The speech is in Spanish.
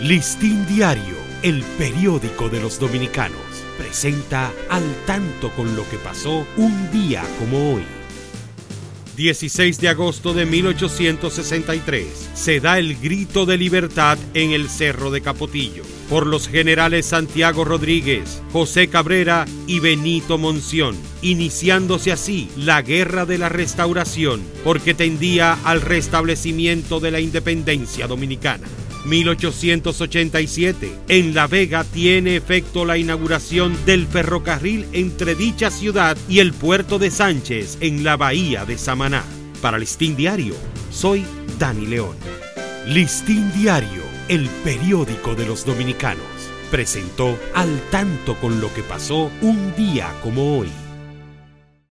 Listín Diario, el periódico de los dominicanos, presenta al tanto con lo que pasó un día como hoy. 16 de agosto de 1863 se da el grito de libertad en el Cerro de Capotillo por los generales Santiago Rodríguez, José Cabrera y Benito Monción, iniciándose así la Guerra de la Restauración porque tendía al restablecimiento de la independencia dominicana. 1887. En La Vega tiene efecto la inauguración del ferrocarril entre dicha ciudad y el puerto de Sánchez en la bahía de Samaná. Para Listín Diario, soy Dani León. Listín Diario, el periódico de los dominicanos, presentó al tanto con lo que pasó un día como hoy.